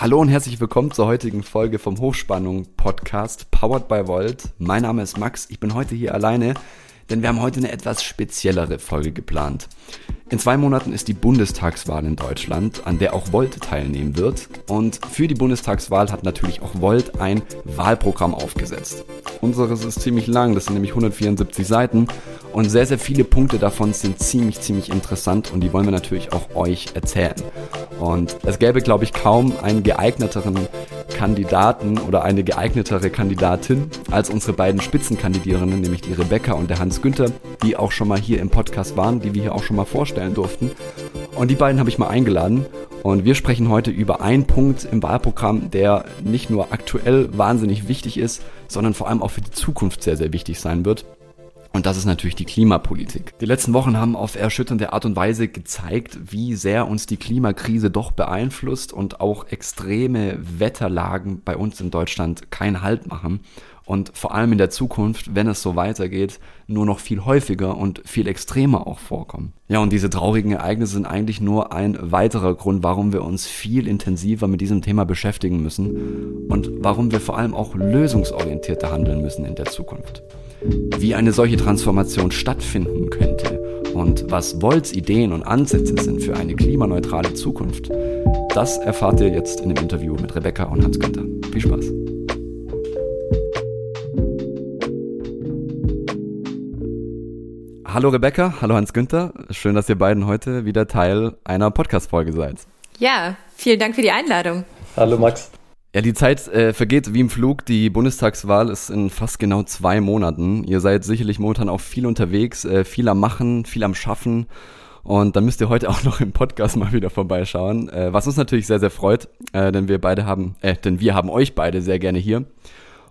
Hallo und herzlich willkommen zur heutigen Folge vom Hochspannung Podcast Powered by Volt. Mein Name ist Max, ich bin heute hier alleine, denn wir haben heute eine etwas speziellere Folge geplant. In zwei Monaten ist die Bundestagswahl in Deutschland, an der auch Volt teilnehmen wird. Und für die Bundestagswahl hat natürlich auch Volt ein Wahlprogramm aufgesetzt. Unseres ist ziemlich lang, das sind nämlich 174 Seiten und sehr, sehr viele Punkte davon sind ziemlich, ziemlich interessant und die wollen wir natürlich auch euch erzählen. Und es gäbe, glaube ich, kaum einen geeigneteren Kandidaten oder eine geeignetere Kandidatin als unsere beiden Spitzenkandidierenden, nämlich die Rebecca und der Hans Günther, die auch schon mal hier im Podcast waren, die wir hier auch schon mal vorstellen durften. Und die beiden habe ich mal eingeladen und wir sprechen heute über einen Punkt im Wahlprogramm, der nicht nur aktuell wahnsinnig wichtig ist, sondern vor allem auch für die Zukunft sehr, sehr wichtig sein wird. Und das ist natürlich die Klimapolitik. Die letzten Wochen haben auf erschütternde Art und Weise gezeigt, wie sehr uns die Klimakrise doch beeinflusst und auch extreme Wetterlagen bei uns in Deutschland keinen Halt machen. Und vor allem in der Zukunft, wenn es so weitergeht, nur noch viel häufiger und viel extremer auch vorkommen. Ja, und diese traurigen Ereignisse sind eigentlich nur ein weiterer Grund, warum wir uns viel intensiver mit diesem Thema beschäftigen müssen und warum wir vor allem auch lösungsorientierter handeln müssen in der Zukunft wie eine solche Transformation stattfinden könnte und was Volts Ideen und Ansätze sind für eine klimaneutrale Zukunft, das erfahrt ihr jetzt in dem Interview mit Rebecca und Hans Günther. Viel Spaß! Hallo Rebecca, hallo Hans Günther. Schön, dass ihr beiden heute wieder Teil einer Podcast-Folge seid. Ja, vielen Dank für die Einladung. Hallo Max. Ja, die Zeit äh, vergeht wie im Flug. Die Bundestagswahl ist in fast genau zwei Monaten. Ihr seid sicherlich momentan auch viel unterwegs, äh, viel am Machen, viel am Schaffen. Und dann müsst ihr heute auch noch im Podcast mal wieder vorbeischauen, äh, was uns natürlich sehr, sehr freut, äh, denn wir beide haben, äh, denn wir haben euch beide sehr gerne hier.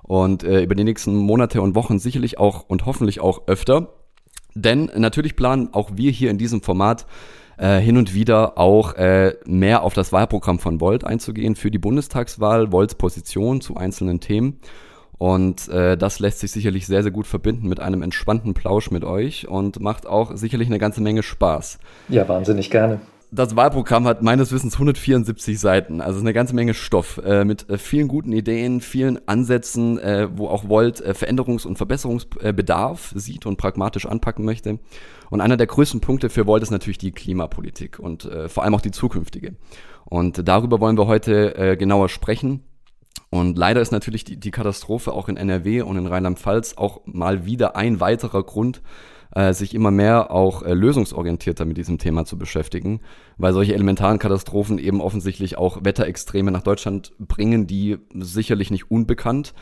Und äh, über die nächsten Monate und Wochen sicherlich auch und hoffentlich auch öfter. Denn natürlich planen auch wir hier in diesem Format äh, hin und wieder auch äh, mehr auf das Wahlprogramm von Volt einzugehen für die Bundestagswahl, Volts Position zu einzelnen Themen. Und äh, das lässt sich sicherlich sehr, sehr gut verbinden mit einem entspannten Plausch mit euch und macht auch sicherlich eine ganze Menge Spaß. Ja, wahnsinnig gerne das Wahlprogramm hat meines Wissens 174 Seiten, also eine ganze Menge Stoff äh, mit äh, vielen guten Ideen, vielen Ansätzen, äh, wo auch Volt äh, Veränderungs- und Verbesserungsbedarf sieht und pragmatisch anpacken möchte. Und einer der größten Punkte für Volt ist natürlich die Klimapolitik und äh, vor allem auch die zukünftige. Und darüber wollen wir heute äh, genauer sprechen. Und leider ist natürlich die, die Katastrophe auch in NRW und in Rheinland-Pfalz auch mal wieder ein weiterer Grund, äh, sich immer mehr auch äh, lösungsorientierter mit diesem Thema zu beschäftigen, weil solche elementaren Katastrophen eben offensichtlich auch Wetterextreme nach Deutschland bringen, die sicherlich nicht unbekannt,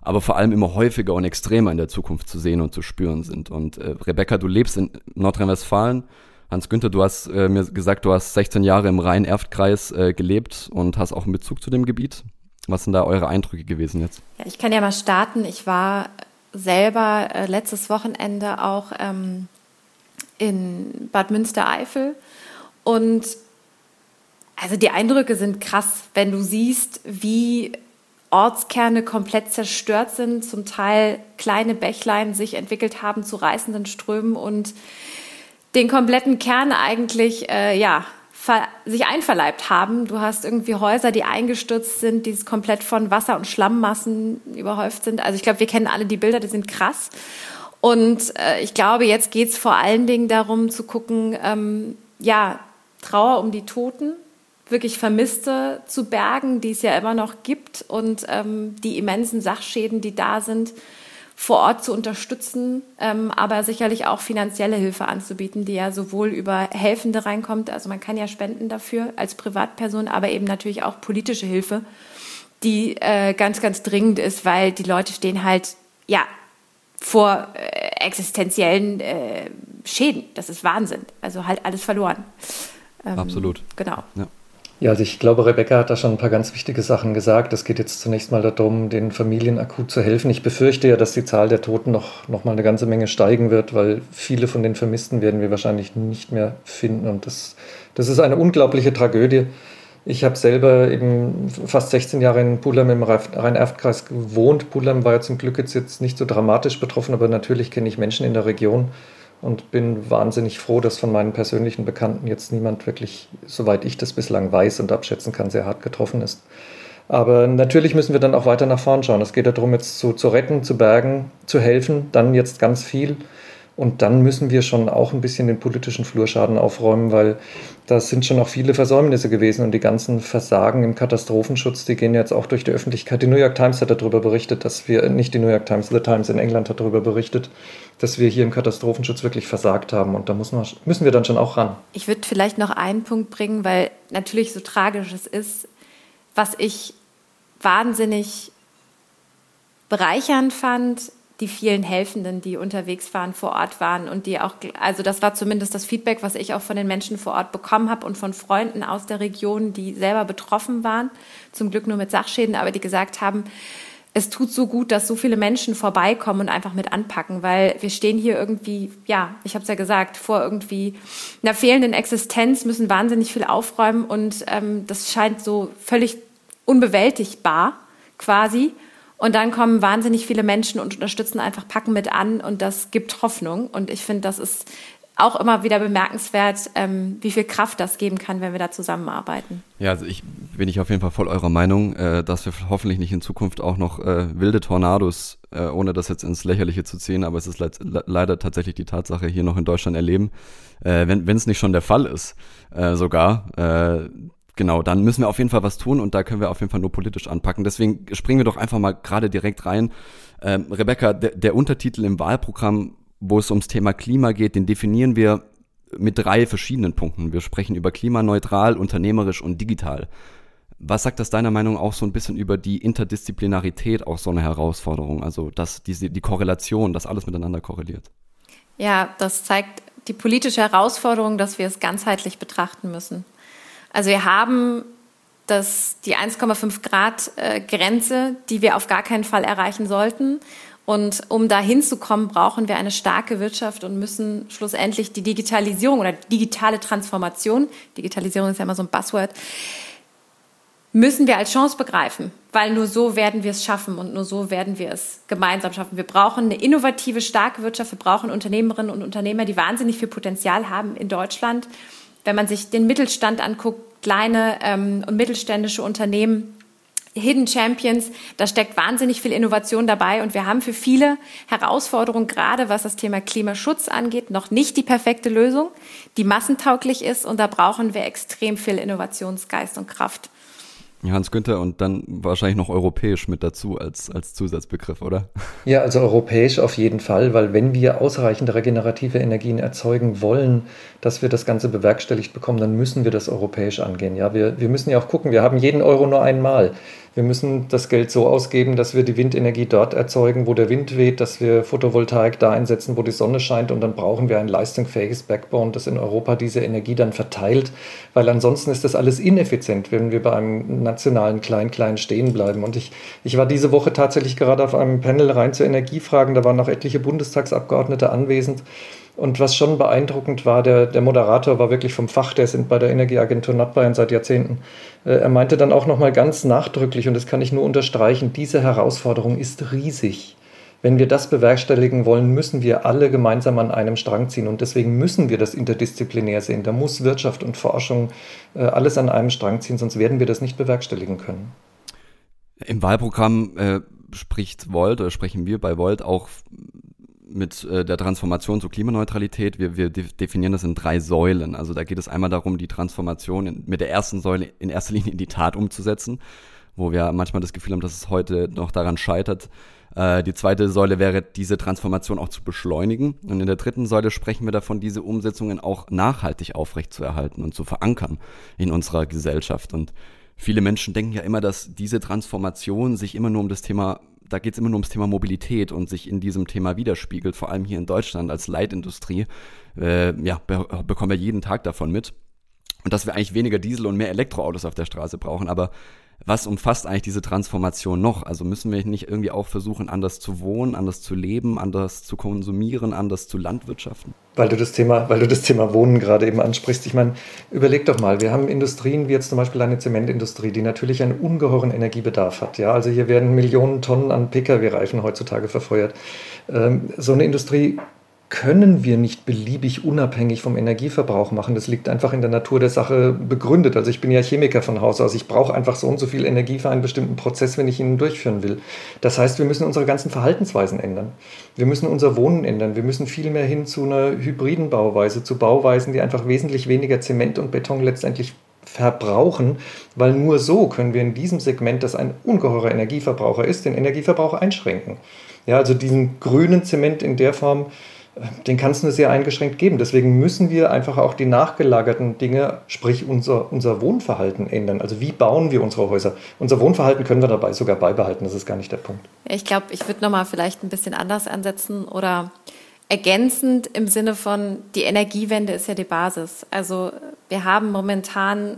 aber vor allem immer häufiger und extremer in der Zukunft zu sehen und zu spüren sind. Und äh, Rebecca, du lebst in Nordrhein-Westfalen. Hans-Günther, du hast äh, mir gesagt, du hast 16 Jahre im Rhein-Erft-Kreis äh, gelebt und hast auch einen Bezug zu dem Gebiet. Was sind da eure Eindrücke gewesen jetzt? Ja, ich kann ja mal starten. Ich war selber äh, letztes Wochenende auch ähm, in Bad Münstereifel und also die Eindrücke sind krass, wenn du siehst, wie Ortskerne komplett zerstört sind, zum Teil kleine Bächlein sich entwickelt haben zu reißenden Strömen und den kompletten Kern eigentlich äh, ja sich einverleibt haben. Du hast irgendwie Häuser, die eingestürzt sind, die komplett von Wasser- und Schlammmassen überhäuft sind. Also ich glaube, wir kennen alle die Bilder, die sind krass. Und äh, ich glaube, jetzt geht es vor allen Dingen darum zu gucken, ähm, ja, Trauer um die Toten, wirklich Vermisste zu bergen, die es ja immer noch gibt und ähm, die immensen Sachschäden, die da sind, vor Ort zu unterstützen, ähm, aber sicherlich auch finanzielle Hilfe anzubieten, die ja sowohl über Helfende reinkommt, also man kann ja spenden dafür als Privatperson, aber eben natürlich auch politische Hilfe, die äh, ganz, ganz dringend ist, weil die Leute stehen halt, ja, vor äh, existenziellen äh, Schäden. Das ist Wahnsinn. Also halt alles verloren. Ähm, Absolut. Genau. Ja. Ja, also ich glaube, Rebecca hat da schon ein paar ganz wichtige Sachen gesagt. Es geht jetzt zunächst mal darum, den Familien akut zu helfen. Ich befürchte ja, dass die Zahl der Toten noch, noch mal eine ganze Menge steigen wird, weil viele von den Vermissten werden wir wahrscheinlich nicht mehr finden. Und das, das ist eine unglaubliche Tragödie. Ich habe selber eben fast 16 Jahre in Pulheim im Rhein-Erft-Kreis gewohnt. Pulheim war ja zum Glück jetzt, jetzt nicht so dramatisch betroffen, aber natürlich kenne ich Menschen in der Region und bin wahnsinnig froh, dass von meinen persönlichen Bekannten jetzt niemand wirklich, soweit ich das bislang weiß und abschätzen kann, sehr hart getroffen ist. Aber natürlich müssen wir dann auch weiter nach vorn schauen. Es geht darum, jetzt zu, zu retten, zu bergen, zu helfen, dann jetzt ganz viel. Und dann müssen wir schon auch ein bisschen den politischen Flurschaden aufräumen, weil da sind schon auch viele Versäumnisse gewesen und die ganzen Versagen im Katastrophenschutz, die gehen jetzt auch durch die Öffentlichkeit. Die New York Times hat darüber berichtet, dass wir, nicht die New York Times, The Times in England hat darüber berichtet, dass wir hier im Katastrophenschutz wirklich versagt haben. Und da muss man, müssen wir dann schon auch ran. Ich würde vielleicht noch einen Punkt bringen, weil natürlich so tragisch es ist, was ich wahnsinnig bereichernd fand, die vielen Helfenden, die unterwegs waren, vor Ort waren und die auch, also das war zumindest das Feedback, was ich auch von den Menschen vor Ort bekommen habe und von Freunden aus der Region, die selber betroffen waren, zum Glück nur mit Sachschäden, aber die gesagt haben, es tut so gut, dass so viele Menschen vorbeikommen und einfach mit anpacken, weil wir stehen hier irgendwie, ja, ich habe es ja gesagt, vor irgendwie einer fehlenden Existenz, müssen wahnsinnig viel aufräumen und ähm, das scheint so völlig unbewältigbar quasi. Und dann kommen wahnsinnig viele Menschen und unterstützen einfach, packen mit an und das gibt Hoffnung. Und ich finde, das ist auch immer wieder bemerkenswert, ähm, wie viel Kraft das geben kann, wenn wir da zusammenarbeiten. Ja, also ich bin ich auf jeden Fall voll eurer Meinung, äh, dass wir hoffentlich nicht in Zukunft auch noch äh, wilde Tornados, äh, ohne das jetzt ins Lächerliche zu ziehen, aber es ist le leider tatsächlich die Tatsache, hier noch in Deutschland erleben, äh, wenn es nicht schon der Fall ist, äh, sogar, äh, genau, dann müssen wir auf jeden Fall was tun und da können wir auf jeden Fall nur politisch anpacken. Deswegen springen wir doch einfach mal gerade direkt rein. Ähm, Rebecca, der, der Untertitel im Wahlprogramm, wo es ums Thema Klima geht, den definieren wir mit drei verschiedenen Punkten. Wir sprechen über klimaneutral, unternehmerisch und digital. Was sagt das deiner Meinung auch so ein bisschen über die Interdisziplinarität auch so eine Herausforderung? Also, dass diese, die Korrelation, dass alles miteinander korreliert. Ja, das zeigt die politische Herausforderung, dass wir es ganzheitlich betrachten müssen. Also wir haben das, die 1,5 Grad äh, Grenze, die wir auf gar keinen Fall erreichen sollten. Und um da hinzukommen, brauchen wir eine starke Wirtschaft und müssen schlussendlich die Digitalisierung oder digitale Transformation, Digitalisierung ist ja immer so ein Buzzword, müssen wir als Chance begreifen, weil nur so werden wir es schaffen und nur so werden wir es gemeinsam schaffen. Wir brauchen eine innovative, starke Wirtschaft, wir brauchen Unternehmerinnen und Unternehmer, die wahnsinnig viel Potenzial haben in Deutschland wenn man sich den Mittelstand anguckt, kleine ähm, und mittelständische Unternehmen, Hidden Champions, da steckt wahnsinnig viel Innovation dabei und wir haben für viele Herausforderungen, gerade was das Thema Klimaschutz angeht, noch nicht die perfekte Lösung, die massentauglich ist und da brauchen wir extrem viel Innovationsgeist und Kraft. Hans Günther und dann wahrscheinlich noch europäisch mit dazu als, als Zusatzbegriff, oder? Ja, also europäisch auf jeden Fall, weil wenn wir ausreichend regenerative Energien erzeugen wollen, dass wir das Ganze bewerkstelligt bekommen, dann müssen wir das europäisch angehen. Ja, wir, wir müssen ja auch gucken, wir haben jeden Euro nur einmal. Wir müssen das Geld so ausgeben, dass wir die Windenergie dort erzeugen, wo der Wind weht, dass wir Photovoltaik da einsetzen, wo die Sonne scheint und dann brauchen wir ein leistungsfähiges Backbone, das in Europa diese Energie dann verteilt, weil ansonsten ist das alles ineffizient, wenn wir bei einem nationalen Klein-Klein stehen bleiben. Und ich, ich war diese Woche tatsächlich gerade auf einem Panel rein zu Energiefragen, da waren noch etliche Bundestagsabgeordnete anwesend. Und was schon beeindruckend war, der, der Moderator war wirklich vom Fach, der sind bei der Energieagentur Nordbayern seit Jahrzehnten. Äh, er meinte dann auch nochmal ganz nachdrücklich, und das kann ich nur unterstreichen, diese Herausforderung ist riesig. Wenn wir das bewerkstelligen wollen, müssen wir alle gemeinsam an einem Strang ziehen. Und deswegen müssen wir das interdisziplinär sehen. Da muss Wirtschaft und Forschung äh, alles an einem Strang ziehen, sonst werden wir das nicht bewerkstelligen können. Im Wahlprogramm äh, spricht Volt oder sprechen wir bei Volt auch mit äh, der Transformation zur Klimaneutralität. Wir, wir definieren das in drei Säulen. Also da geht es einmal darum, die Transformation in, mit der ersten Säule in erster Linie in die Tat umzusetzen, wo wir manchmal das Gefühl haben, dass es heute noch daran scheitert. Äh, die zweite Säule wäre, diese Transformation auch zu beschleunigen. Und in der dritten Säule sprechen wir davon, diese Umsetzungen auch nachhaltig aufrechtzuerhalten und zu verankern in unserer Gesellschaft. Und viele Menschen denken ja immer, dass diese Transformation sich immer nur um das Thema da geht es immer nur ums Thema Mobilität und sich in diesem Thema widerspiegelt, vor allem hier in Deutschland als Leitindustrie, äh, ja, be bekommen wir jeden Tag davon mit. Und dass wir eigentlich weniger Diesel und mehr Elektroautos auf der Straße brauchen, aber was umfasst eigentlich diese Transformation noch? Also müssen wir nicht irgendwie auch versuchen, anders zu wohnen, anders zu leben, anders zu konsumieren, anders zu landwirtschaften? Weil du das Thema, weil du das Thema Wohnen gerade eben ansprichst. Ich meine, überleg doch mal, wir haben Industrien wie jetzt zum Beispiel eine Zementindustrie, die natürlich einen ungeheuren Energiebedarf hat. Ja, also hier werden Millionen Tonnen an Pkw-Reifen heutzutage verfeuert. Ähm, so eine Industrie können wir nicht beliebig unabhängig vom Energieverbrauch machen. Das liegt einfach in der Natur der Sache begründet. Also ich bin ja Chemiker von Haus aus. Ich brauche einfach so und so viel Energie für einen bestimmten Prozess, wenn ich ihn durchführen will. Das heißt, wir müssen unsere ganzen Verhaltensweisen ändern. Wir müssen unser Wohnen ändern. Wir müssen viel mehr hin zu einer hybriden Bauweise, zu Bauweisen, die einfach wesentlich weniger Zement und Beton letztendlich verbrauchen, weil nur so können wir in diesem Segment, das ein ungeheurer Energieverbraucher ist, den Energieverbrauch einschränken. Ja, also diesen grünen Zement in der Form, den kann es nur sehr eingeschränkt geben. Deswegen müssen wir einfach auch die nachgelagerten Dinge, sprich unser, unser Wohnverhalten ändern. Also wie bauen wir unsere Häuser? Unser Wohnverhalten können wir dabei sogar beibehalten, das ist gar nicht der Punkt. Ich glaube, ich würde nochmal vielleicht ein bisschen anders ansetzen oder ergänzend im Sinne von, die Energiewende ist ja die Basis. Also wir haben momentan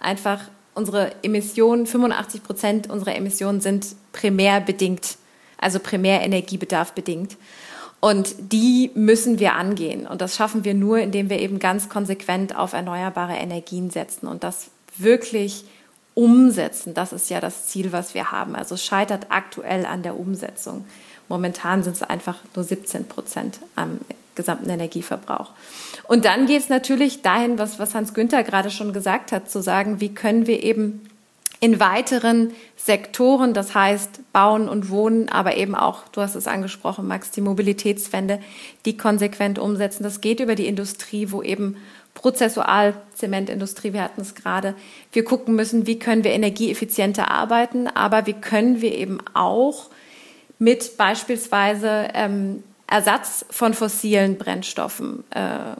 einfach unsere Emissionen, 85 Prozent unserer Emissionen sind primär bedingt, also primär Energiebedarf bedingt. Und die müssen wir angehen. Und das schaffen wir nur, indem wir eben ganz konsequent auf erneuerbare Energien setzen und das wirklich umsetzen. Das ist ja das Ziel, was wir haben. Also scheitert aktuell an der Umsetzung. Momentan sind es einfach nur 17 Prozent am gesamten Energieverbrauch. Und dann geht es natürlich dahin, was, was Hans Günther gerade schon gesagt hat, zu sagen, wie können wir eben in weiteren Sektoren, das heißt Bauen und Wohnen, aber eben auch, du hast es angesprochen, Max, die Mobilitätswende, die konsequent umsetzen. Das geht über die Industrie, wo eben Prozessual, Zementindustrie, wir hatten es gerade, wir gucken müssen, wie können wir energieeffizienter arbeiten, aber wie können wir eben auch mit beispielsweise ähm, Ersatz von fossilen Brennstoffen äh,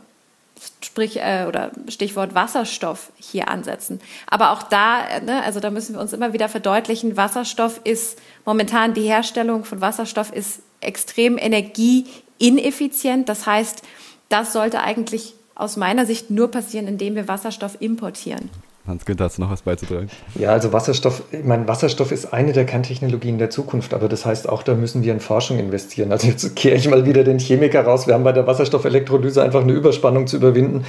sprich äh, oder Stichwort Wasserstoff hier ansetzen. Aber auch da, äh, ne, also da müssen wir uns immer wieder verdeutlichen, Wasserstoff ist momentan die Herstellung von Wasserstoff ist extrem energieineffizient. Das heißt, das sollte eigentlich aus meiner Sicht nur passieren, indem wir Wasserstoff importieren. Hans-Günther, hast du noch was beizutragen? Ja, also Wasserstoff, ich meine, Wasserstoff ist eine der Kerntechnologien der Zukunft, aber das heißt auch, da müssen wir in Forschung investieren. Also jetzt kehre ich mal wieder den Chemiker raus. Wir haben bei der Wasserstoffelektrolyse einfach eine Überspannung zu überwinden.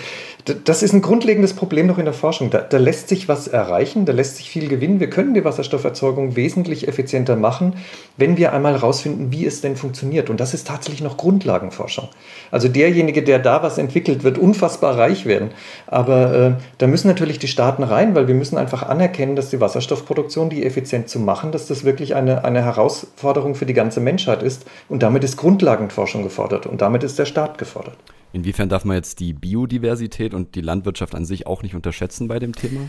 Das ist ein grundlegendes Problem noch in der Forschung. Da, da lässt sich was erreichen, da lässt sich viel gewinnen. Wir können die Wasserstofferzeugung wesentlich effizienter machen, wenn wir einmal herausfinden, wie es denn funktioniert. Und das ist tatsächlich noch Grundlagenforschung. Also derjenige, der da was entwickelt, wird unfassbar reich werden. Aber äh, da müssen natürlich die Staaten Daten rein, weil wir müssen einfach anerkennen, dass die Wasserstoffproduktion, die effizient zu machen, dass das wirklich eine, eine Herausforderung für die ganze Menschheit ist. Und damit ist Grundlagenforschung gefordert und damit ist der Staat gefordert. Inwiefern darf man jetzt die Biodiversität und die Landwirtschaft an sich auch nicht unterschätzen bei dem Thema?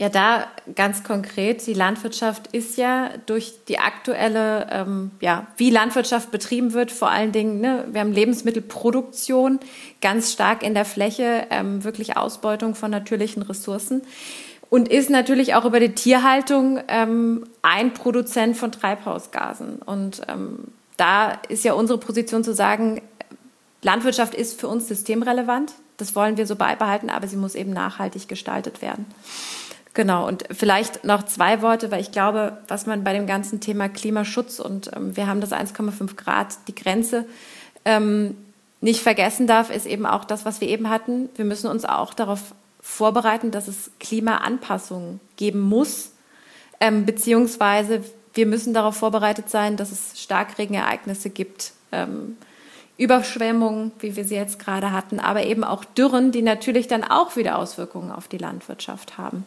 Ja, da ganz konkret, die Landwirtschaft ist ja durch die aktuelle, ähm, ja, wie Landwirtschaft betrieben wird, vor allen Dingen, ne, wir haben Lebensmittelproduktion ganz stark in der Fläche, ähm, wirklich Ausbeutung von natürlichen Ressourcen und ist natürlich auch über die Tierhaltung ähm, ein Produzent von Treibhausgasen. Und ähm, da ist ja unsere Position zu sagen, Landwirtschaft ist für uns systemrelevant. Das wollen wir so beibehalten, aber sie muss eben nachhaltig gestaltet werden. Genau, und vielleicht noch zwei Worte, weil ich glaube, was man bei dem ganzen Thema Klimaschutz und ähm, wir haben das 1,5 Grad, die Grenze, ähm, nicht vergessen darf, ist eben auch das, was wir eben hatten. Wir müssen uns auch darauf vorbereiten, dass es Klimaanpassungen geben muss, ähm, beziehungsweise wir müssen darauf vorbereitet sein, dass es Starkregenereignisse gibt, ähm, Überschwemmungen, wie wir sie jetzt gerade hatten, aber eben auch Dürren, die natürlich dann auch wieder Auswirkungen auf die Landwirtschaft haben.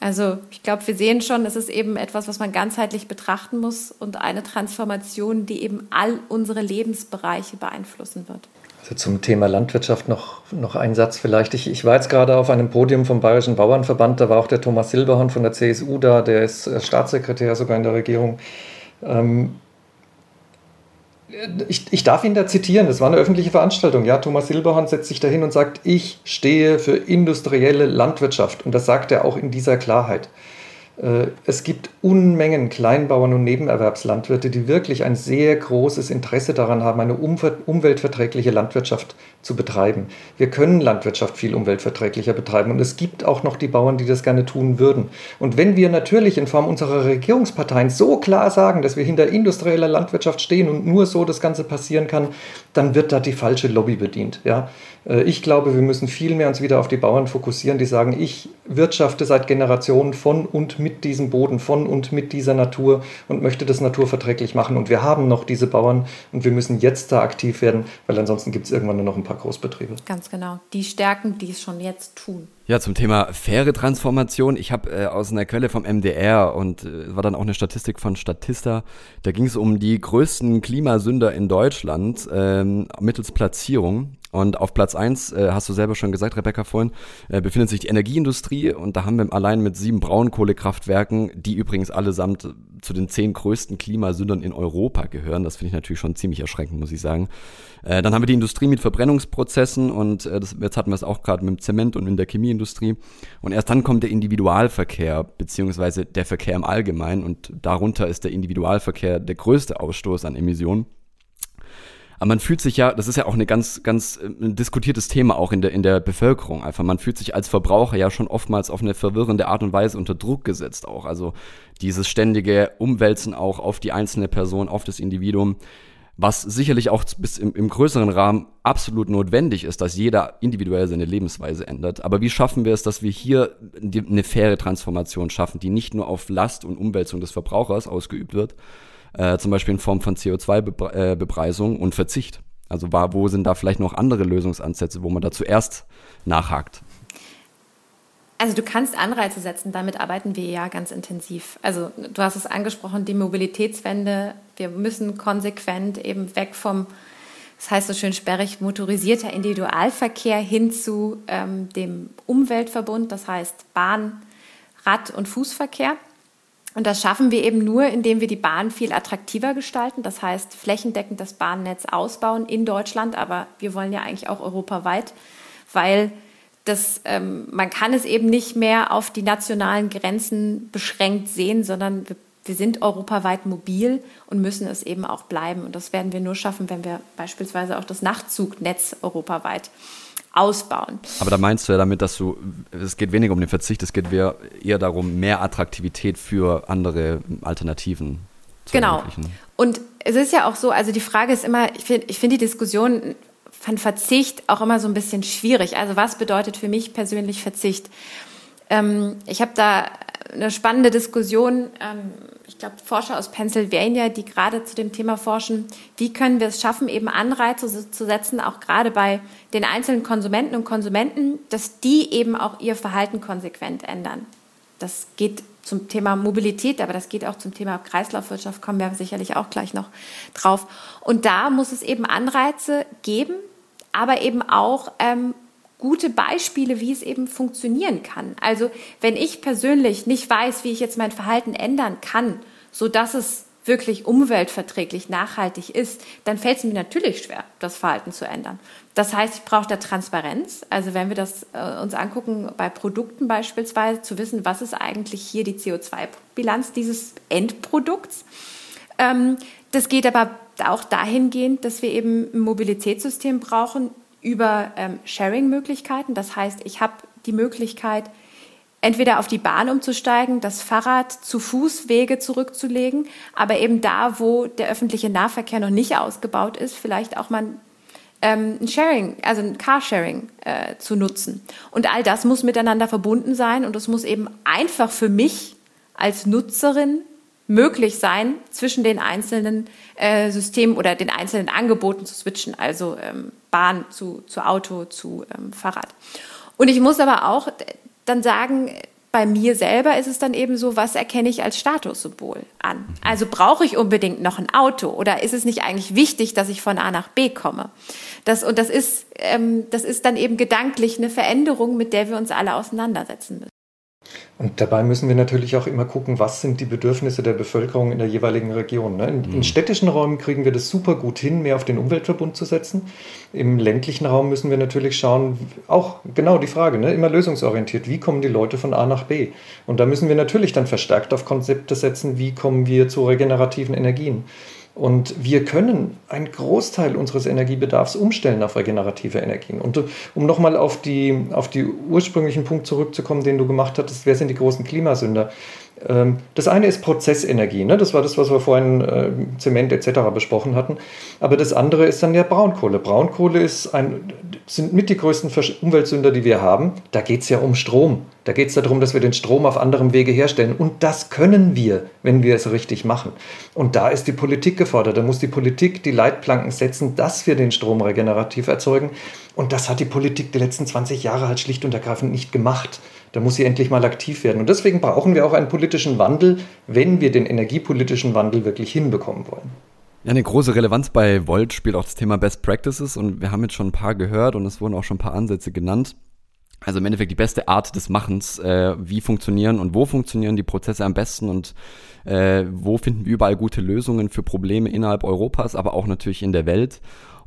Also ich glaube, wir sehen schon, es ist eben etwas, was man ganzheitlich betrachten muss und eine Transformation, die eben all unsere Lebensbereiche beeinflussen wird. Also zum Thema Landwirtschaft noch, noch ein Satz vielleicht. Ich, ich war jetzt gerade auf einem Podium vom Bayerischen Bauernverband, da war auch der Thomas Silberhorn von der CSU da, der ist äh, Staatssekretär sogar in der Regierung. Ähm, ich, ich, darf ihn da zitieren, das war eine öffentliche Veranstaltung. Ja, Thomas Silberhorn setzt sich dahin und sagt, ich stehe für industrielle Landwirtschaft. Und das sagt er auch in dieser Klarheit. Äh, es gibt Unmengen Kleinbauern und Nebenerwerbslandwirte, die wirklich ein sehr großes Interesse daran haben, eine umweltverträgliche Landwirtschaft zu betreiben. Wir können Landwirtschaft viel umweltverträglicher betreiben und es gibt auch noch die Bauern, die das gerne tun würden. Und wenn wir natürlich in Form unserer Regierungsparteien so klar sagen, dass wir hinter industrieller Landwirtschaft stehen und nur so das Ganze passieren kann, dann wird da die falsche Lobby bedient. Ja? Äh, ich glaube, wir müssen viel mehr uns wieder auf die Bauern fokussieren, die sagen, ich wirtschafte seit Generationen von und mit mit diesem Boden, von und mit dieser Natur und möchte das naturverträglich machen. Und wir haben noch diese Bauern und wir müssen jetzt da aktiv werden, weil ansonsten gibt es irgendwann nur noch ein paar Großbetriebe. Ganz genau. Die stärken, die es schon jetzt tun. Ja, zum Thema faire Transformation. Ich habe äh, aus einer Quelle vom MDR und äh, war dann auch eine Statistik von Statista. Da ging es um die größten Klimasünder in Deutschland ähm, mittels Platzierung. Und auf Platz eins äh, hast du selber schon gesagt, Rebecca vorhin, äh, befindet sich die Energieindustrie und da haben wir allein mit sieben Braunkohlekraftwerken, die übrigens allesamt zu den zehn größten Klimasündern in Europa gehören. Das finde ich natürlich schon ziemlich erschreckend, muss ich sagen. Äh, dann haben wir die Industrie mit Verbrennungsprozessen und äh, das, jetzt hatten wir es auch gerade mit dem Zement und in der Chemieindustrie. Und erst dann kommt der Individualverkehr, beziehungsweise der Verkehr im Allgemeinen und darunter ist der Individualverkehr der größte Ausstoß an Emissionen. Aber man fühlt sich ja, das ist ja auch eine ganz, ganz äh, ein diskutiertes Thema auch in der, in der Bevölkerung einfach. Man fühlt sich als Verbraucher ja schon oftmals auf eine verwirrende Art und Weise unter Druck gesetzt auch. Also dieses ständige Umwälzen auch auf die einzelne Person, auf das Individuum was sicherlich auch bis im, im, größeren Rahmen absolut notwendig ist, dass jeder individuell seine Lebensweise ändert. Aber wie schaffen wir es, dass wir hier eine faire Transformation schaffen, die nicht nur auf Last und Umwälzung des Verbrauchers ausgeübt wird, äh, zum Beispiel in Form von CO2-Bepreisung äh, und Verzicht. Also war, wo sind da vielleicht noch andere Lösungsansätze, wo man da zuerst nachhakt? Also du kannst Anreize setzen, damit arbeiten wir ja ganz intensiv. Also du hast es angesprochen, die Mobilitätswende. Wir müssen konsequent eben weg vom, das heißt so schön sperrig, motorisierter Individualverkehr hin zu ähm, dem Umweltverbund, das heißt Bahn, Rad- und Fußverkehr. Und das schaffen wir eben nur, indem wir die Bahn viel attraktiver gestalten. Das heißt, flächendeckend das Bahnnetz ausbauen in Deutschland, aber wir wollen ja eigentlich auch europaweit, weil das, ähm, man kann es eben nicht mehr auf die nationalen Grenzen beschränkt sehen, sondern wir, wir sind europaweit mobil und müssen es eben auch bleiben. Und das werden wir nur schaffen, wenn wir beispielsweise auch das Nachtzugnetz europaweit ausbauen. Aber da meinst du ja damit, dass du, es geht weniger um den Verzicht, es geht eher darum, mehr Attraktivität für andere Alternativen zu genau. Und es ist ja auch so, also die Frage ist immer, ich finde ich find die Diskussion von Verzicht auch immer so ein bisschen schwierig. Also was bedeutet für mich persönlich Verzicht? Ähm, ich habe da eine spannende Diskussion. Ähm, ich glaube, Forscher aus Pennsylvania, die gerade zu dem Thema forschen, wie können wir es schaffen, eben Anreize zu setzen, auch gerade bei den einzelnen Konsumenten und Konsumenten, dass die eben auch ihr Verhalten konsequent ändern. Das geht zum Thema Mobilität, aber das geht auch zum Thema Kreislaufwirtschaft, kommen wir sicherlich auch gleich noch drauf. Und da muss es eben Anreize geben, aber eben auch ähm, gute Beispiele, wie es eben funktionieren kann. Also wenn ich persönlich nicht weiß, wie ich jetzt mein Verhalten ändern kann, so dass es wirklich umweltverträglich, nachhaltig ist, dann fällt es mir natürlich schwer, das Verhalten zu ändern. Das heißt, ich brauche da Transparenz. Also wenn wir das äh, uns angucken, bei Produkten beispielsweise, zu wissen, was ist eigentlich hier die CO2-Bilanz dieses Endprodukts. Ähm, das geht aber auch dahingehend, dass wir eben ein Mobilitätssystem brauchen, über ähm, Sharing-Möglichkeiten. Das heißt, ich habe die Möglichkeit, entweder auf die Bahn umzusteigen, das Fahrrad zu Fußwege zurückzulegen, aber eben da, wo der öffentliche Nahverkehr noch nicht ausgebaut ist, vielleicht auch mal ähm, ein Sharing, also ein Carsharing äh, zu nutzen. Und all das muss miteinander verbunden sein und es muss eben einfach für mich als Nutzerin möglich sein, zwischen den einzelnen äh, Systemen oder den einzelnen Angeboten zu switchen, also ähm, Bahn zu, zu Auto, zu ähm, Fahrrad. Und ich muss aber auch dann sagen, bei mir selber ist es dann eben so, was erkenne ich als Statussymbol an? Also brauche ich unbedingt noch ein Auto oder ist es nicht eigentlich wichtig, dass ich von A nach B komme? Das, und das ist, ähm, das ist dann eben gedanklich eine Veränderung, mit der wir uns alle auseinandersetzen müssen. Und dabei müssen wir natürlich auch immer gucken, was sind die Bedürfnisse der Bevölkerung in der jeweiligen Region. Ne? In, in, mhm. städtischen Räumen kriegen wir das super gut hin, mehr auf den Umweltverbund zu setzen. Im ländlichen Raum müssen wir natürlich schauen, auch genau die Frage, ne? immer lösungsorientiert, wie kommen die Leute von A nach B? Und da müssen wir natürlich dann verstärkt auf Konzepte setzen, wie kommen wir zu regenerativen Energien. Und wir können einen Großteil unseres Energiebedarfs umstellen auf regenerative Energien. Und um nochmal auf, die, auf die ursprünglichen Punkt zurückzukommen, den du gemacht hattest, wer sind die großen Klimasünder? Ähm, das eine ist Prozessenergie, ne? das war das, was wir vorhin äh, Zement etc. besprochen hatten. Aber das andere ist dann ja Braunkohle. Braunkohle ist ein, sind mit die größten Umweltsünder, die wir haben. Da geht es ja um Strom. Da geht es darum, dass wir den Strom auf anderem Wege herstellen. Und das können wir, wenn wir es richtig machen. Und da ist die Politik gefordert. Da muss die Politik die Leitplanken setzen, dass wir den Strom regenerativ erzeugen. Und das hat die Politik die letzten 20 Jahre halt schlicht und ergreifend nicht gemacht. Da muss sie endlich mal aktiv werden. Und deswegen brauchen wir auch einen politischen Wandel, wenn wir den energiepolitischen Wandel wirklich hinbekommen wollen. Ja, eine große Relevanz bei Volt spielt auch das Thema Best Practices und wir haben jetzt schon ein paar gehört und es wurden auch schon ein paar Ansätze genannt. Also im Endeffekt die beste Art des Machens, äh, wie funktionieren und wo funktionieren die Prozesse am besten und äh, wo finden wir überall gute Lösungen für Probleme innerhalb Europas, aber auch natürlich in der Welt.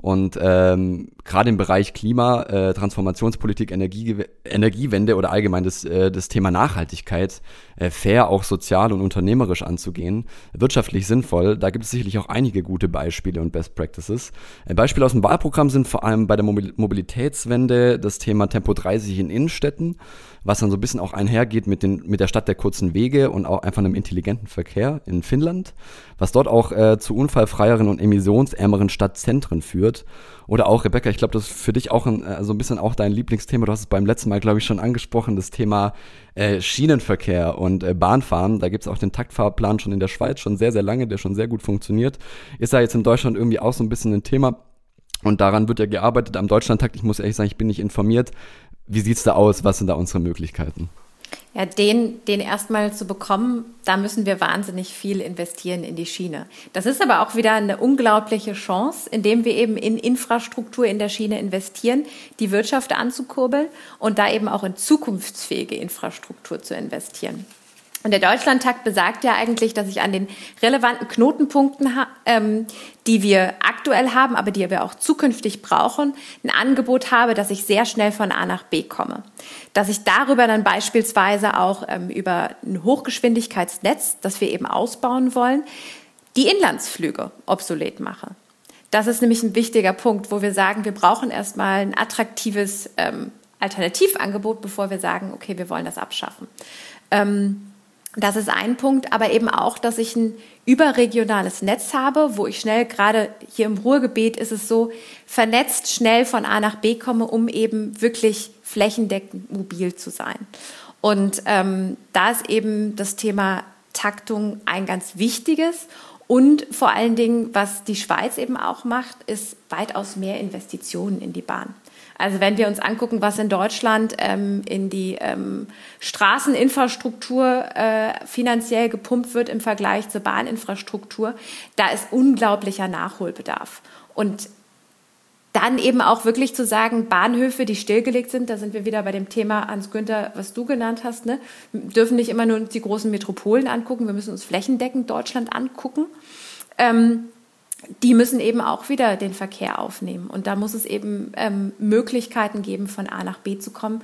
Und ähm, gerade im Bereich Klima, äh, Transformationspolitik, Energie, Energiewende oder allgemein das, äh, das Thema Nachhaltigkeit äh, fair, auch sozial und unternehmerisch anzugehen, wirtschaftlich sinnvoll. Da gibt es sicherlich auch einige gute Beispiele und Best Practices. Ein Beispiel aus dem Wahlprogramm sind vor allem bei der Mobilitätswende das Thema Tempo 30 in Innenstädten was dann so ein bisschen auch einhergeht mit, den, mit der Stadt der kurzen Wege und auch einfach einem intelligenten Verkehr in Finnland, was dort auch äh, zu unfallfreieren und emissionsärmeren Stadtzentren führt. Oder auch, Rebecca, ich glaube, das ist für dich auch ein, äh, so ein bisschen auch dein Lieblingsthema. Du hast es beim letzten Mal, glaube ich, schon angesprochen, das Thema äh, Schienenverkehr und äh, Bahnfahren. Da gibt es auch den Taktfahrplan schon in der Schweiz, schon sehr, sehr lange, der schon sehr gut funktioniert. Ist da jetzt in Deutschland irgendwie auch so ein bisschen ein Thema. Und daran wird ja gearbeitet am Deutschlandtakt. Ich muss ehrlich sagen, ich bin nicht informiert. Wie sieht es da aus? Was sind da unsere Möglichkeiten? Ja, den, den erstmal zu bekommen, da müssen wir wahnsinnig viel investieren in die Schiene. Das ist aber auch wieder eine unglaubliche Chance, indem wir eben in Infrastruktur in der Schiene investieren, die Wirtschaft anzukurbeln und da eben auch in zukunftsfähige Infrastruktur zu investieren. Und der Deutschlandtakt besagt ja eigentlich, dass ich an den relevanten Knotenpunkten, ähm, die wir aktuell haben, aber die wir auch zukünftig brauchen, ein Angebot habe, dass ich sehr schnell von A nach B komme. Dass ich darüber dann beispielsweise auch ähm, über ein Hochgeschwindigkeitsnetz, das wir eben ausbauen wollen, die Inlandsflüge obsolet mache. Das ist nämlich ein wichtiger Punkt, wo wir sagen, wir brauchen erstmal ein attraktives ähm, Alternativangebot, bevor wir sagen, okay, wir wollen das abschaffen. Ähm, das ist ein Punkt, aber eben auch, dass ich ein überregionales Netz habe, wo ich schnell, gerade hier im Ruhrgebiet ist es so, vernetzt schnell von A nach B komme, um eben wirklich flächendeckend mobil zu sein. Und ähm, da ist eben das Thema Taktung ein ganz wichtiges. Und vor allen Dingen, was die Schweiz eben auch macht, ist weitaus mehr Investitionen in die Bahn. Also wenn wir uns angucken, was in Deutschland ähm, in die ähm, Straßeninfrastruktur äh, finanziell gepumpt wird im Vergleich zur Bahninfrastruktur, da ist unglaublicher Nachholbedarf. Und dann eben auch wirklich zu sagen, Bahnhöfe, die stillgelegt sind, da sind wir wieder bei dem Thema, Hans Günther, was du genannt hast, ne? wir dürfen nicht immer nur die großen Metropolen angucken, wir müssen uns flächendeckend Deutschland angucken. Ähm, die müssen eben auch wieder den Verkehr aufnehmen. Und da muss es eben ähm, Möglichkeiten geben, von A nach B zu kommen,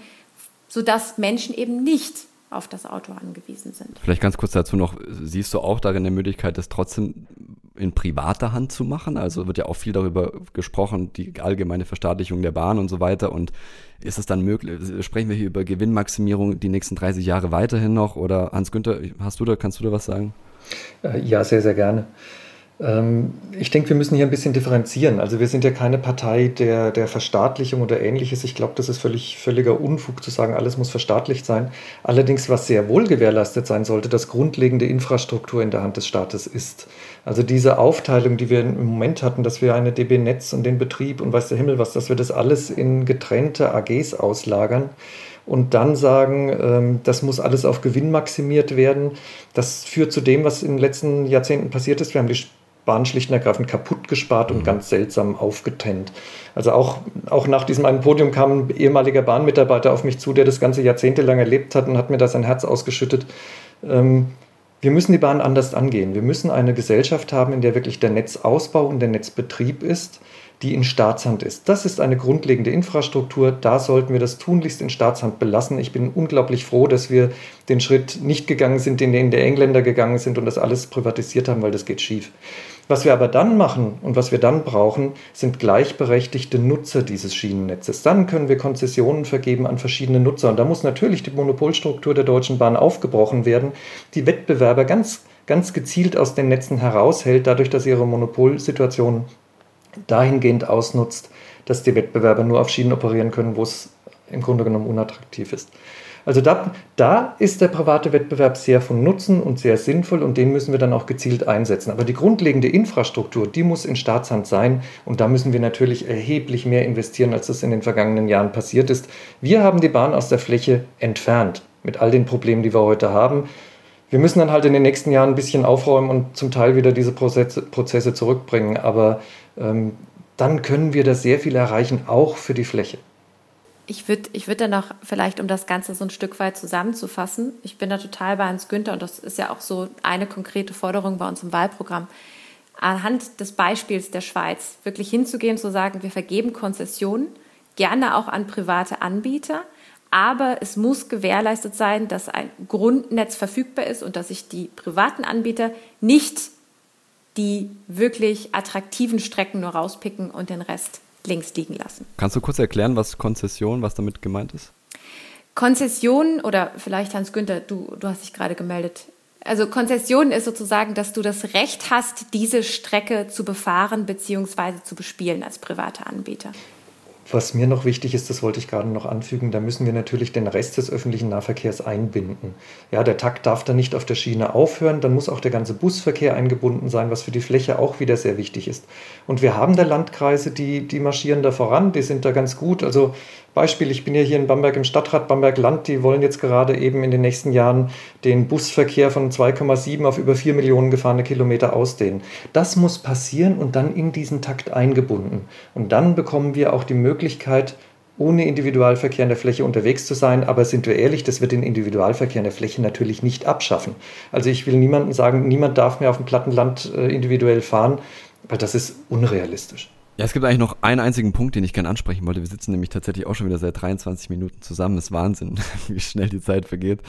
sodass Menschen eben nicht auf das Auto angewiesen sind. Vielleicht ganz kurz dazu noch, siehst du auch darin eine Möglichkeit, das trotzdem in privater Hand zu machen? Also wird ja auch viel darüber gesprochen, die allgemeine Verstaatlichung der Bahn und so weiter. Und ist es dann möglich, sprechen wir hier über Gewinnmaximierung die nächsten 30 Jahre weiterhin noch? Oder Hans Günther, hast du da, kannst du da was sagen? Äh, ja, sehr, sehr gerne. Ähm, ich denke, wir müssen hier ein bisschen differenzieren. Also wir sind ja keine Partei der, der Verstaatlichung oder ähnliches. Ich glaube, das ist völlig, völliger Unfug zu sagen, alles muss verstaatlicht sein. Allerdings, was sehr wohl gewährleistet sein sollte, dass grundlegende Infrastruktur in der Hand des Staates ist. Also diese Aufteilung, die wir im Moment hatten, dass wir eine DB Netz und den Betrieb und weiß der Himmel was, dass wir das alles in getrennte AGs auslagern und dann sagen, ähm, das muss alles auf Gewinn maximiert werden. Das führt zu dem, was in den letzten Jahrzehnten passiert ist. Wir haben die Bahn schlicht und ergreifend kaputt gespart und mhm. ganz seltsam aufgetennt. Also auch, auch nach diesem einen Podium kam ein ehemaliger Bahnmitarbeiter auf mich zu, der das ganze jahrzehntelang erlebt hat und hat mir da sein Herz ausgeschüttet. Ähm, wir müssen die Bahn anders angehen. Wir müssen eine Gesellschaft haben, in der wirklich der Netzausbau und der Netzbetrieb ist, die in Staatshand ist. Das ist eine grundlegende Infrastruktur. Da sollten wir das tunlichst in Staatshand belassen. Ich bin unglaublich froh, dass wir den Schritt nicht gegangen sind, den, die Engländer gegangen sind und das alles privatisiert haben, weil das geht schief. Was wir aber dann machen und was wir dann brauchen, sind gleichberechtigte Nutzer dieses Schienennetzes. Dann können wir Konzessionen vergeben an verschiedene Nutzer. Und da muss natürlich die Monopolstruktur der Deutschen Bahn aufgebrochen werden, die Wettbewerber ganz, ganz gezielt aus den Netzen heraushält, dadurch, dass ihre Monopolsituation dahingehend ausnutzt, dass die Wettbewerber nur auf Schienen operieren können, wo es im Grunde genommen unattraktiv ist. Also da, da ist der private Wettbewerb sehr von Nutzen und sehr sinnvoll und den müssen wir dann auch gezielt einsetzen. Aber die grundlegende Infrastruktur, die muss in Staatshand sein und da müssen wir natürlich erheblich mehr investieren, als das in den vergangenen Jahren passiert ist. Wir haben die Bahn aus der Fläche entfernt mit all den Problemen, die wir heute haben. Wir müssen dann halt in den nächsten Jahren ein bisschen aufräumen und zum Teil wieder diese Prozesse, zurückbringen. Aber dann können wir da sehr viel erreichen, auch für die Fläche. Ich würde ich würd dann noch vielleicht, um das Ganze so ein Stück weit zusammenzufassen, ich bin da total bei Hans Günther und das ist ja auch so eine konkrete Forderung bei uns im Wahlprogramm, anhand des Beispiels der Schweiz wirklich hinzugehen, zu sagen, wir vergeben Konzessionen, gerne auch an private Anbieter, aber es muss gewährleistet sein, dass ein Grundnetz verfügbar ist und dass sich die privaten Anbieter nicht die wirklich attraktiven Strecken nur rauspicken und den Rest links liegen lassen. Kannst du kurz erklären, was Konzession, was damit gemeint ist? Konzession oder vielleicht Hans Günther, du, du hast dich gerade gemeldet. Also Konzession ist sozusagen, dass du das Recht hast, diese Strecke zu befahren bzw. zu bespielen als privater Anbieter. Was mir noch wichtig ist, das wollte ich gerade noch anfügen, da müssen wir natürlich den Rest des öffentlichen Nahverkehrs einbinden. Ja, der Takt darf da nicht auf der Schiene aufhören, dann muss auch der ganze Busverkehr eingebunden sein, was für die Fläche auch wieder sehr wichtig ist. Und wir haben da Landkreise, die, die marschieren da voran, die sind da ganz gut. Also Beispiel, ich bin ja hier in Bamberg im Stadtrat Bamberg-Land, die wollen jetzt gerade eben in den nächsten Jahren den Busverkehr von 2,7 auf über 4 Millionen gefahrene Kilometer ausdehnen. Das muss passieren und dann in diesen Takt eingebunden. Und dann bekommen wir auch die Möglichkeit, ohne Individualverkehr in der Fläche unterwegs zu sein. Aber sind wir ehrlich, das wird den Individualverkehr in der Fläche natürlich nicht abschaffen. Also ich will niemandem sagen, niemand darf mehr auf dem Plattenland äh, individuell fahren, weil das ist unrealistisch. Ja, es gibt eigentlich noch einen einzigen Punkt, den ich gerne ansprechen wollte. Wir sitzen nämlich tatsächlich auch schon wieder seit 23 Minuten zusammen. Das ist Wahnsinn, wie schnell die Zeit vergeht.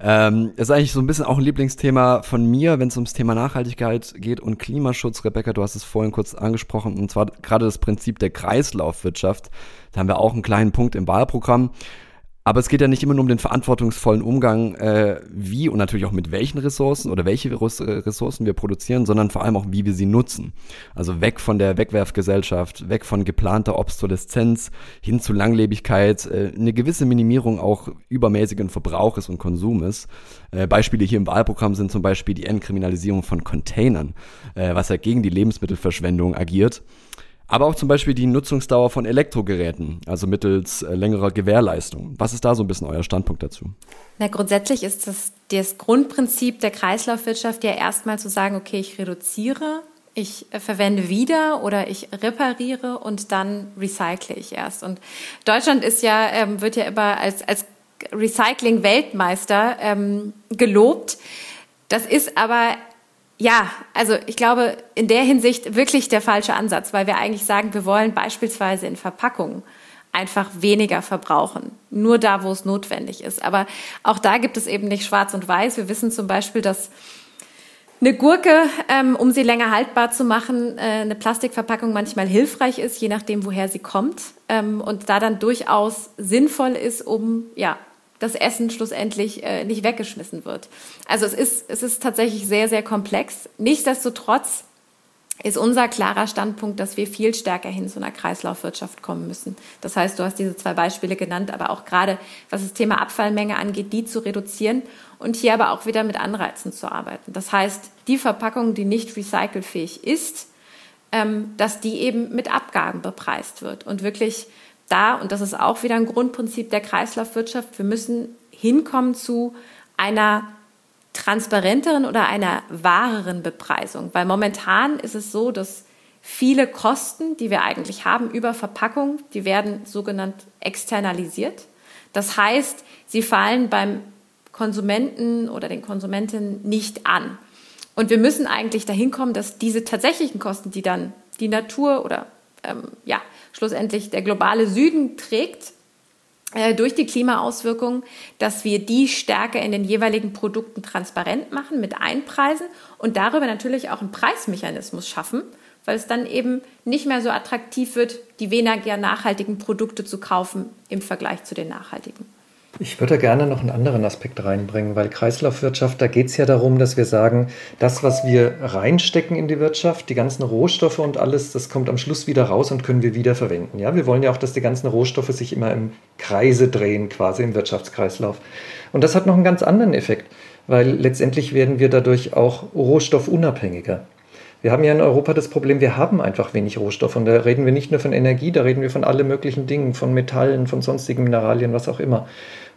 Ähm, ist eigentlich so ein bisschen auch ein Lieblingsthema von mir, wenn es ums Thema Nachhaltigkeit geht und Klimaschutz. Rebecca, du hast es vorhin kurz angesprochen, und zwar gerade das Prinzip der Kreislaufwirtschaft. Da haben wir auch einen kleinen Punkt im Wahlprogramm. Aber es geht ja nicht immer nur um den verantwortungsvollen Umgang, äh, wie und natürlich auch mit welchen Ressourcen oder welche Ressourcen wir produzieren, sondern vor allem auch, wie wir sie nutzen. Also weg von der Wegwerfgesellschaft, weg von geplanter Obsoleszenz hin zu Langlebigkeit, äh, eine gewisse Minimierung auch übermäßigen Verbrauches und Konsumes. Äh, Beispiele hier im Wahlprogramm sind zum Beispiel die Entkriminalisierung von Containern, äh, was ja gegen die Lebensmittelverschwendung agiert aber auch zum Beispiel die Nutzungsdauer von Elektrogeräten, also mittels äh, längerer Gewährleistung. Was ist da so ein bisschen euer Standpunkt dazu? Na, grundsätzlich ist das, das Grundprinzip der Kreislaufwirtschaft ja erstmal zu sagen, okay, ich reduziere, ich äh, verwende wieder oder ich repariere und dann recycle ich erst. Und Deutschland ist ja, ähm, wird ja immer als, als Recycling-Weltmeister ähm, gelobt. Das ist aber ja, also ich glaube, in der Hinsicht wirklich der falsche Ansatz, weil wir eigentlich sagen, wir wollen beispielsweise in Verpackungen einfach weniger verbrauchen. Nur da, wo es notwendig ist. Aber auch da gibt es eben nicht schwarz und weiß. Wir wissen zum Beispiel, dass eine Gurke, ähm, um sie länger haltbar zu machen, äh, eine Plastikverpackung manchmal hilfreich ist, je nachdem, woher sie kommt. Ähm, und da dann durchaus sinnvoll ist, um ja, das Essen schlussendlich äh, nicht weggeschmissen wird. Also es ist, es ist tatsächlich sehr, sehr komplex. Nichtsdestotrotz ist unser klarer Standpunkt, dass wir viel stärker hin zu einer Kreislaufwirtschaft kommen müssen. Das heißt, du hast diese zwei Beispiele genannt, aber auch gerade was das Thema Abfallmenge angeht, die zu reduzieren und hier aber auch wieder mit Anreizen zu arbeiten. Das heißt, die Verpackung, die nicht recycelfähig ist, ähm, dass die eben mit Abgaben bepreist wird und wirklich da, und das ist auch wieder ein Grundprinzip der Kreislaufwirtschaft, wir müssen hinkommen zu einer transparenteren oder einer wahreren Bepreisung. Weil momentan ist es so, dass viele Kosten, die wir eigentlich haben über Verpackung, die werden sogenannt externalisiert. Das heißt, sie fallen beim Konsumenten oder den Konsumentinnen nicht an. Und wir müssen eigentlich dahin kommen, dass diese tatsächlichen Kosten, die dann die Natur oder ähm, ja, schlussendlich der globale Süden trägt, äh, durch die Klimaauswirkungen, dass wir die stärker in den jeweiligen Produkten transparent machen, mit einpreisen und darüber natürlich auch einen Preismechanismus schaffen, weil es dann eben nicht mehr so attraktiv wird, die weniger nachhaltigen Produkte zu kaufen im Vergleich zu den nachhaltigen. Ich würde gerne noch einen anderen Aspekt reinbringen, weil Kreislaufwirtschaft, da geht es ja darum, dass wir sagen, das, was wir reinstecken in die Wirtschaft, die ganzen Rohstoffe und alles, das kommt am Schluss wieder raus und können wir wieder verwenden. Ja, wir wollen ja auch, dass die ganzen Rohstoffe sich immer im Kreise drehen, quasi im Wirtschaftskreislauf. Und das hat noch einen ganz anderen Effekt, weil letztendlich werden wir dadurch auch rohstoffunabhängiger. Wir haben ja in Europa das Problem, wir haben einfach wenig Rohstoffe. Und da reden wir nicht nur von Energie, da reden wir von allen möglichen Dingen, von Metallen, von sonstigen Mineralien, was auch immer.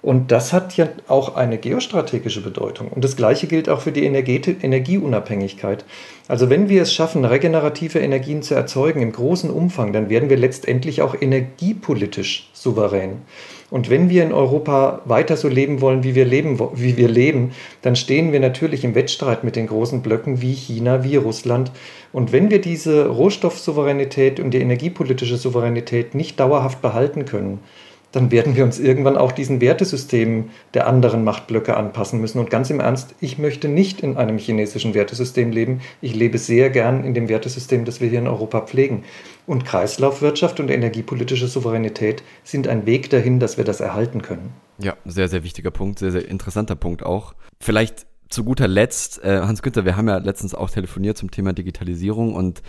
Und das hat ja auch eine geostrategische Bedeutung. Und das Gleiche gilt auch für die Energieunabhängigkeit. Also wenn wir es schaffen, regenerative Energien zu erzeugen im großen Umfang, dann werden wir letztendlich auch energiepolitisch souverän. Und wenn wir in Europa weiter so leben wollen, wie wir leben, wie wir leben, dann stehen wir natürlich im Wettstreit mit den großen Blöcken wie China, wie Russland. Und wenn wir diese Rohstoffsouveränität und die energiepolitische Souveränität nicht dauerhaft behalten können, dann werden wir uns irgendwann auch diesen Wertesystemen der anderen Machtblöcke anpassen müssen. Und ganz im Ernst, ich möchte nicht in einem chinesischen Wertesystem leben. Ich lebe sehr gern in dem Wertesystem, das wir hier in Europa pflegen. Und Kreislaufwirtschaft und energiepolitische Souveränität sind ein Weg dahin, dass wir das erhalten können. Ja, sehr, sehr wichtiger Punkt, sehr, sehr interessanter Punkt auch. Vielleicht zu guter Letzt, äh, Hans-Günther, wir haben ja letztens auch telefoniert zum Thema Digitalisierung und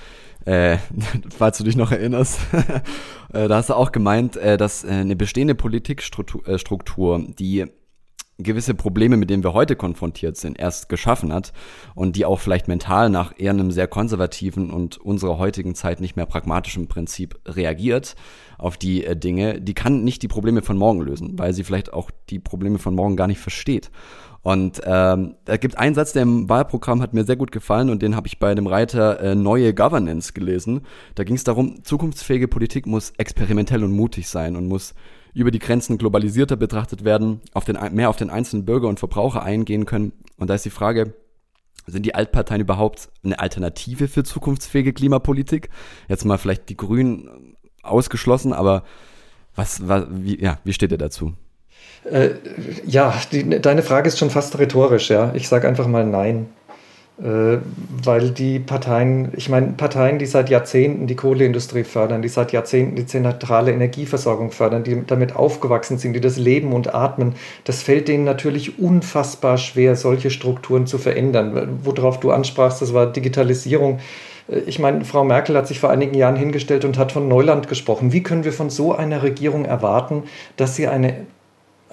äh, falls du dich noch erinnerst, äh, da hast du auch gemeint, äh, dass äh, eine bestehende Politikstruktur, äh, die gewisse Probleme, mit denen wir heute konfrontiert sind, erst geschaffen hat und die auch vielleicht mental nach eher einem sehr konservativen und unserer heutigen Zeit nicht mehr pragmatischen Prinzip reagiert auf die äh, Dinge, die kann nicht die Probleme von morgen lösen, weil sie vielleicht auch die Probleme von morgen gar nicht versteht. Und ähm, da gibt einen Satz, der im Wahlprogramm hat mir sehr gut gefallen und den habe ich bei dem Reiter äh, Neue Governance gelesen. Da ging es darum, zukunftsfähige Politik muss experimentell und mutig sein und muss über die Grenzen globalisierter betrachtet werden, auf den, mehr auf den einzelnen Bürger und Verbraucher eingehen können. Und da ist die Frage, sind die Altparteien überhaupt eine Alternative für zukunftsfähige Klimapolitik? Jetzt mal vielleicht die Grünen ausgeschlossen, aber was, was wie, ja, wie steht ihr dazu? Äh, ja, die, deine Frage ist schon fast rhetorisch, ja. Ich sage einfach mal nein. Äh, weil die Parteien, ich meine, Parteien, die seit Jahrzehnten die Kohleindustrie fördern, die seit Jahrzehnten die zentrale Energieversorgung fördern, die damit aufgewachsen sind, die das Leben und Atmen, das fällt denen natürlich unfassbar schwer, solche Strukturen zu verändern. Worauf du ansprachst, das war Digitalisierung. Äh, ich meine, Frau Merkel hat sich vor einigen Jahren hingestellt und hat von Neuland gesprochen. Wie können wir von so einer Regierung erwarten, dass sie eine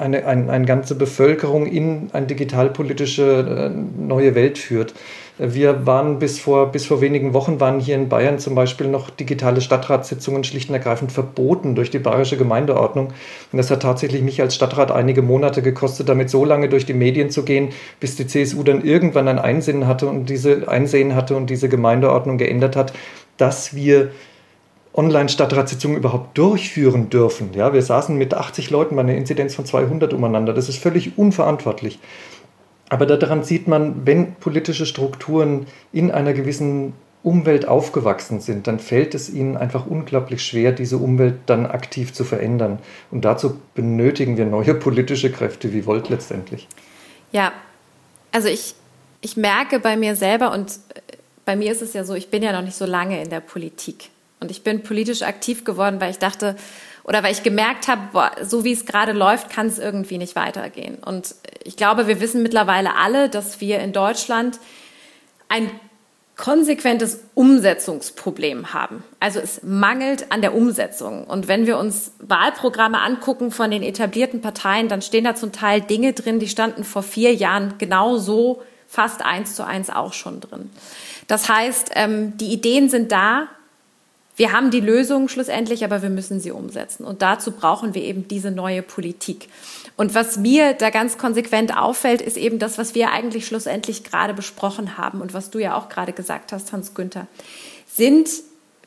eine, eine, eine ganze Bevölkerung in eine digitalpolitische äh, neue Welt führt. Wir waren bis vor, bis vor wenigen Wochen waren hier in Bayern zum Beispiel noch digitale Stadtratssitzungen schlicht und ergreifend verboten durch die bayerische Gemeindeordnung. Und das hat tatsächlich mich als Stadtrat einige Monate gekostet, damit so lange durch die Medien zu gehen, bis die CSU dann irgendwann ein Einsehen hatte und diese Einsehen hatte und diese Gemeindeordnung geändert hat, dass wir Online-Stadtratssitzungen überhaupt durchführen dürfen. Ja, wir saßen mit 80 Leuten bei einer Inzidenz von 200 umeinander. Das ist völlig unverantwortlich. Aber daran sieht man, wenn politische Strukturen in einer gewissen Umwelt aufgewachsen sind, dann fällt es ihnen einfach unglaublich schwer, diese Umwelt dann aktiv zu verändern. Und dazu benötigen wir neue politische Kräfte wie Volt letztendlich. Ja, also ich, ich merke bei mir selber und bei mir ist es ja so, ich bin ja noch nicht so lange in der Politik. Und ich bin politisch aktiv geworden, weil ich dachte, oder weil ich gemerkt habe, boah, so wie es gerade läuft, kann es irgendwie nicht weitergehen. Und ich glaube, wir wissen mittlerweile alle, dass wir in Deutschland ein konsequentes Umsetzungsproblem haben. Also es mangelt an der Umsetzung. Und wenn wir uns Wahlprogramme angucken von den etablierten Parteien, dann stehen da zum Teil Dinge drin, die standen vor vier Jahren genau so fast eins zu eins auch schon drin. Das heißt, ähm, die Ideen sind da, wir haben die Lösung schlussendlich, aber wir müssen sie umsetzen. Und dazu brauchen wir eben diese neue Politik. Und was mir da ganz konsequent auffällt, ist eben das, was wir eigentlich schlussendlich gerade besprochen haben und was du ja auch gerade gesagt hast, Hans Günther. Sind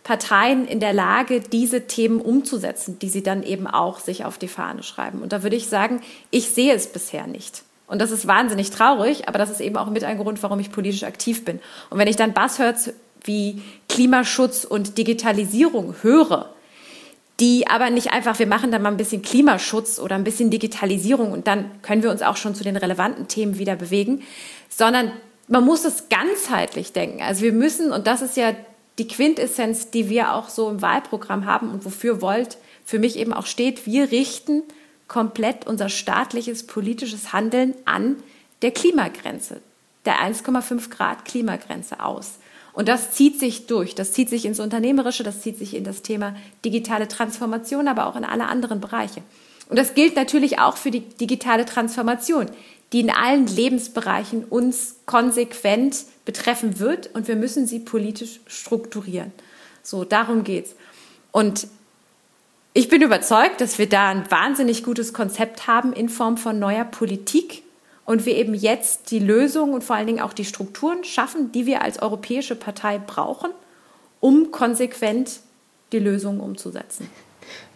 Parteien in der Lage, diese Themen umzusetzen, die sie dann eben auch sich auf die Fahne schreiben? Und da würde ich sagen, ich sehe es bisher nicht. Und das ist wahnsinnig traurig, aber das ist eben auch mit ein Grund, warum ich politisch aktiv bin. Und wenn ich dann Buzzwords wie Klimaschutz und Digitalisierung höre, die aber nicht einfach, wir machen da mal ein bisschen Klimaschutz oder ein bisschen Digitalisierung und dann können wir uns auch schon zu den relevanten Themen wieder bewegen, sondern man muss es ganzheitlich denken. Also wir müssen, und das ist ja die Quintessenz, die wir auch so im Wahlprogramm haben und wofür Volt für mich eben auch steht, wir richten komplett unser staatliches politisches Handeln an der Klimagrenze, der 1,5 Grad Klimagrenze aus. Und das zieht sich durch. Das zieht sich ins Unternehmerische, das zieht sich in das Thema digitale Transformation, aber auch in alle anderen Bereiche. Und das gilt natürlich auch für die digitale Transformation, die in allen Lebensbereichen uns konsequent betreffen wird und wir müssen sie politisch strukturieren. So, darum geht's. Und ich bin überzeugt, dass wir da ein wahnsinnig gutes Konzept haben in Form von neuer Politik und wir eben jetzt die Lösung und vor allen Dingen auch die Strukturen schaffen, die wir als europäische Partei brauchen, um konsequent die Lösung umzusetzen.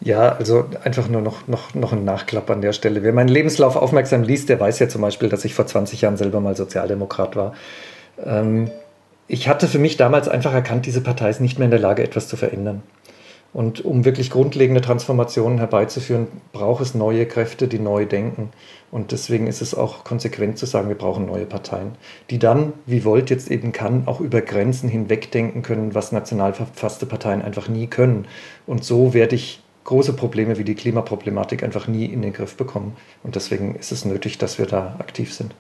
Ja, also einfach nur noch, noch, noch ein Nachklapp an der Stelle. Wer meinen Lebenslauf aufmerksam liest, der weiß ja zum Beispiel, dass ich vor 20 Jahren selber mal Sozialdemokrat war. Ähm, ich hatte für mich damals einfach erkannt, diese Partei ist nicht mehr in der Lage, etwas zu verändern. Und um wirklich grundlegende Transformationen herbeizuführen, braucht es neue Kräfte, die neu denken. Und deswegen ist es auch konsequent zu sagen, wir brauchen neue Parteien, die dann, wie Volt jetzt eben kann, auch über Grenzen hinweg denken können, was national verfasste Parteien einfach nie können. Und so werde ich große Probleme wie die Klimaproblematik einfach nie in den Griff bekommen. Und deswegen ist es nötig, dass wir da aktiv sind.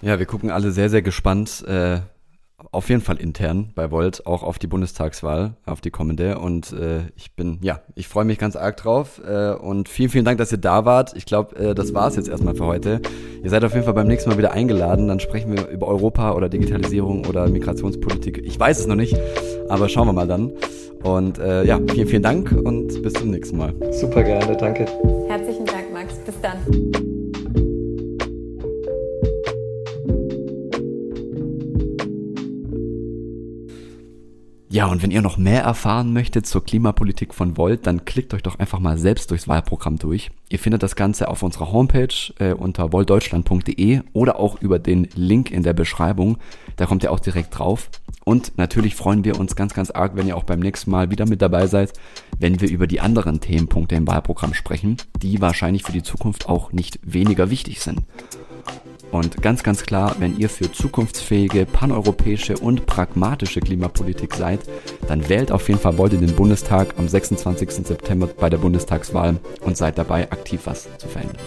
Ja, wir gucken alle sehr, sehr gespannt, äh, auf jeden Fall intern bei Volt auch auf die Bundestagswahl, auf die kommende. Und äh, ich bin, ja, ich freue mich ganz arg drauf. Äh, und vielen, vielen Dank, dass ihr da wart. Ich glaube, äh, das war es jetzt erstmal für heute. Ihr seid auf jeden Fall beim nächsten Mal wieder eingeladen. Dann sprechen wir über Europa oder Digitalisierung oder Migrationspolitik. Ich weiß es noch nicht, aber schauen wir mal dann. Und äh, ja, vielen, vielen Dank und bis zum nächsten Mal. Super gerne, danke. Ja, und wenn ihr noch mehr erfahren möchtet zur Klimapolitik von Volt, dann klickt euch doch einfach mal selbst durchs Wahlprogramm durch. Ihr findet das Ganze auf unserer Homepage äh, unter voltdeutschland.de oder auch über den Link in der Beschreibung. Da kommt ihr auch direkt drauf. Und natürlich freuen wir uns ganz, ganz arg, wenn ihr auch beim nächsten Mal wieder mit dabei seid, wenn wir über die anderen Themenpunkte im Wahlprogramm sprechen, die wahrscheinlich für die Zukunft auch nicht weniger wichtig sind. Und ganz, ganz klar, wenn ihr für zukunftsfähige, paneuropäische und pragmatische Klimapolitik seid, dann wählt auf jeden Fall in den Bundestag am 26. September bei der Bundestagswahl und seid dabei, aktiv was zu verändern.